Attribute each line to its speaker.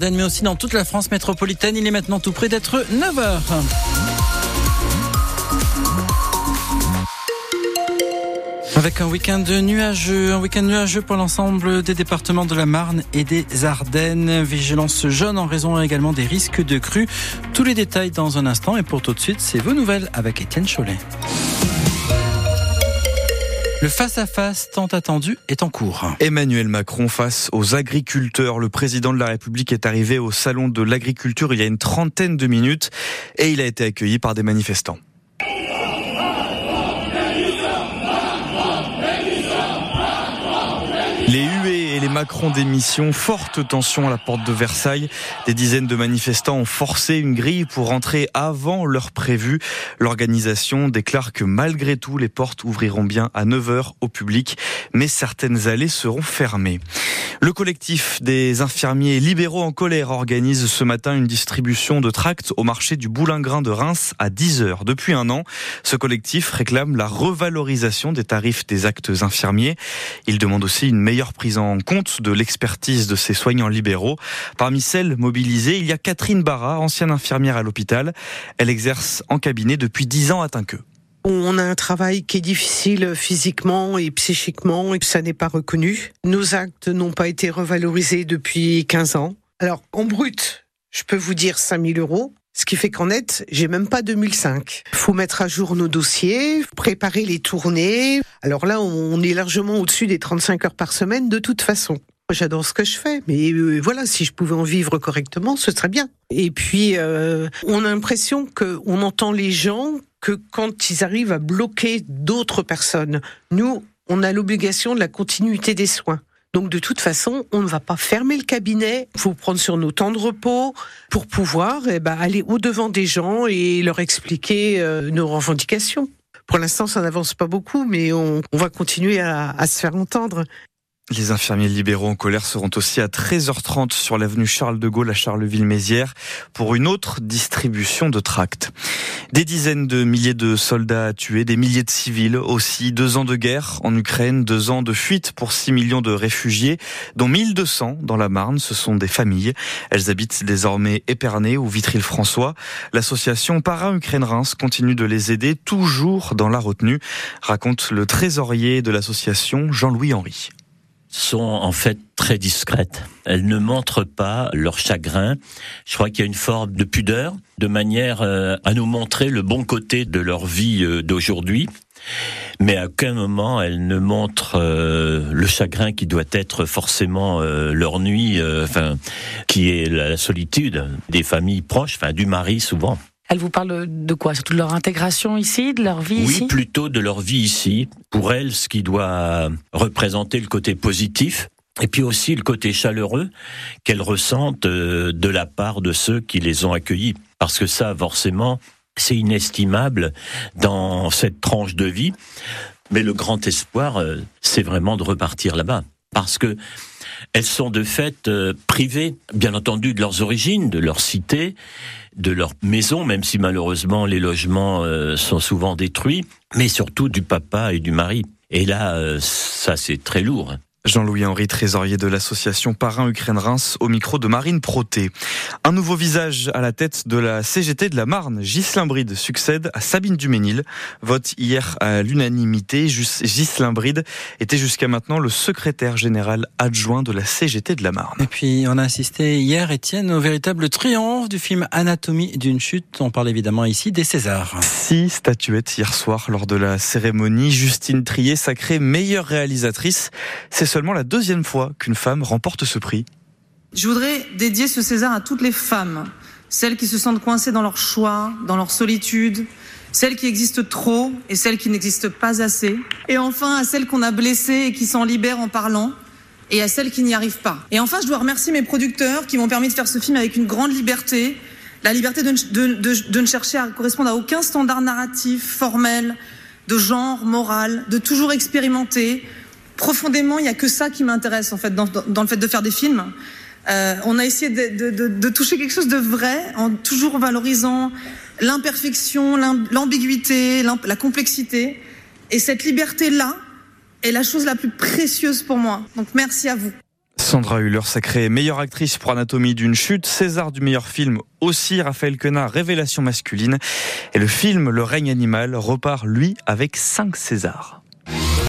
Speaker 1: mais aussi dans toute la France métropolitaine. Il est maintenant tout près d'être 9h. Avec un week-end nuageux, un week-end nuageux pour l'ensemble des départements de la Marne et des Ardennes. Vigilance jaune en raison également des risques de crue. Tous les détails dans un instant et pour tout de suite, c'est vos nouvelles avec Étienne Cholet. Le face-à-face tant attendu est en cours.
Speaker 2: Emmanuel Macron face aux agriculteurs. Le président de la République est arrivé au salon de l'agriculture il y a une trentaine de minutes et il a été accueilli par des manifestants. Les huées Macron d'émission, forte tension à la porte de Versailles. Des dizaines de manifestants ont forcé une grille pour rentrer avant l'heure prévue. L'organisation déclare que malgré tout, les portes ouvriront bien à 9h au public, mais certaines allées seront fermées. Le collectif des infirmiers libéraux en colère organise ce matin une distribution de tracts au marché du Boulingrin de Reims à 10h. Depuis un an, ce collectif réclame la revalorisation des tarifs des actes infirmiers. Il demande aussi une meilleure prise en compte de l'expertise de ces soignants libéraux. Parmi celles mobilisées, il y a Catherine Barra, ancienne infirmière à l'hôpital. Elle exerce en cabinet depuis 10 ans à Tinqueux.
Speaker 3: On a un travail qui est difficile physiquement et psychiquement et ça n'est pas reconnu. Nos actes n'ont pas été revalorisés depuis 15 ans. Alors, en brut, je peux vous dire 5000 euros. Ce qui fait qu'en net, j'ai même pas 2005. Faut mettre à jour nos dossiers, préparer les tournées. Alors là, on est largement au-dessus des 35 heures par semaine de toute façon. J'adore ce que je fais, mais euh, voilà, si je pouvais en vivre correctement, ce serait bien. Et puis, euh, on a l'impression qu'on entend les gens que quand ils arrivent à bloquer d'autres personnes. Nous, on a l'obligation de la continuité des soins. Donc de toute façon, on ne va pas fermer le cabinet. Faut prendre sur nos temps de repos pour pouvoir eh ben, aller au-devant des gens et leur expliquer euh, nos revendications. Pour l'instant, ça n'avance pas beaucoup, mais on, va continuer à se faire entendre.
Speaker 2: Les infirmiers libéraux en colère seront aussi à 13h30 sur l'avenue Charles de Gaulle à Charleville-Mézières pour une autre distribution de tracts. Des dizaines de milliers de soldats tués, des milliers de civils aussi, deux ans de guerre en Ukraine, deux ans de fuite pour 6 millions de réfugiés, dont 1200 dans la Marne, ce sont des familles. Elles habitent désormais Épernay ou Vitry-le-François. L'association Para-Ukraine-Reims continue de les aider toujours dans la retenue, raconte le trésorier de l'association Jean-Louis Henry
Speaker 4: sont en fait très discrètes. Elles ne montrent pas leur chagrin. Je crois qu'il y a une forme de pudeur, de manière euh, à nous montrer le bon côté de leur vie euh, d'aujourd'hui. Mais à aucun moment elles ne montrent euh, le chagrin qui doit être forcément leur nuit, enfin, qui est la solitude des familles proches, enfin du mari souvent.
Speaker 5: Elle vous parle de quoi? Surtout de leur intégration ici, de leur vie ici?
Speaker 4: Oui, plutôt de leur vie ici. Pour elles, ce qui doit représenter le côté positif, et puis aussi le côté chaleureux qu'elles ressentent euh, de la part de ceux qui les ont accueillis. Parce que ça, forcément, c'est inestimable dans cette tranche de vie. Mais le grand espoir, euh, c'est vraiment de repartir là-bas. Parce que elles sont de fait euh, privées, bien entendu, de leurs origines, de leur cité, de leur maison, même si malheureusement les logements euh, sont souvent détruits, mais surtout du papa et du mari. Et là, euh, ça c'est très lourd.
Speaker 2: Jean-Louis-Henri, trésorier de l'association Parrain Ukraine-Reims, au micro de Marine Proté. Un nouveau visage à la tête de la CGT de la Marne. Ghislain Bride succède à Sabine Duménil. Vote hier à l'unanimité. Ghislain Bride était jusqu'à maintenant le secrétaire général adjoint de la CGT de la Marne.
Speaker 1: Et puis, on a assisté hier, Étienne, au véritable triomphe du film Anatomie d'une chute. On parle évidemment ici des Césars.
Speaker 2: Six statuettes hier soir lors de la cérémonie. Justine Trier, sacrée meilleure réalisatrice. C'est seulement la deuxième fois qu'une femme remporte ce prix.
Speaker 6: Je voudrais dédier ce César à toutes les femmes, celles qui se sentent coincées dans leur choix, dans leur solitude, celles qui existent trop et celles qui n'existent pas assez, et enfin à celles qu'on a blessées et qui s'en libèrent en parlant, et à celles qui n'y arrivent pas. Et enfin, je dois remercier mes producteurs qui m'ont permis de faire ce film avec une grande liberté, la liberté de, ne chercher à correspondre à aucun standard narratif, formel, de genre, moral, de toujours expérimenter, profondément, il n'y a que ça qui m'intéresse en fait dans, dans, le fait de faire des films. Euh, on a essayé de, de, de, toucher quelque chose de vrai en toujours valorisant l'imperfection, l'ambiguïté, la complexité. Et cette liberté-là est la chose la plus précieuse pour moi. Donc merci à vous.
Speaker 2: Sandra Hüller, sacrée meilleure actrice pour Anatomie d'une chute, César du meilleur film aussi, Raphaël Quenard, Révélation masculine. Et le film Le règne animal repart, lui, avec 5 Césars.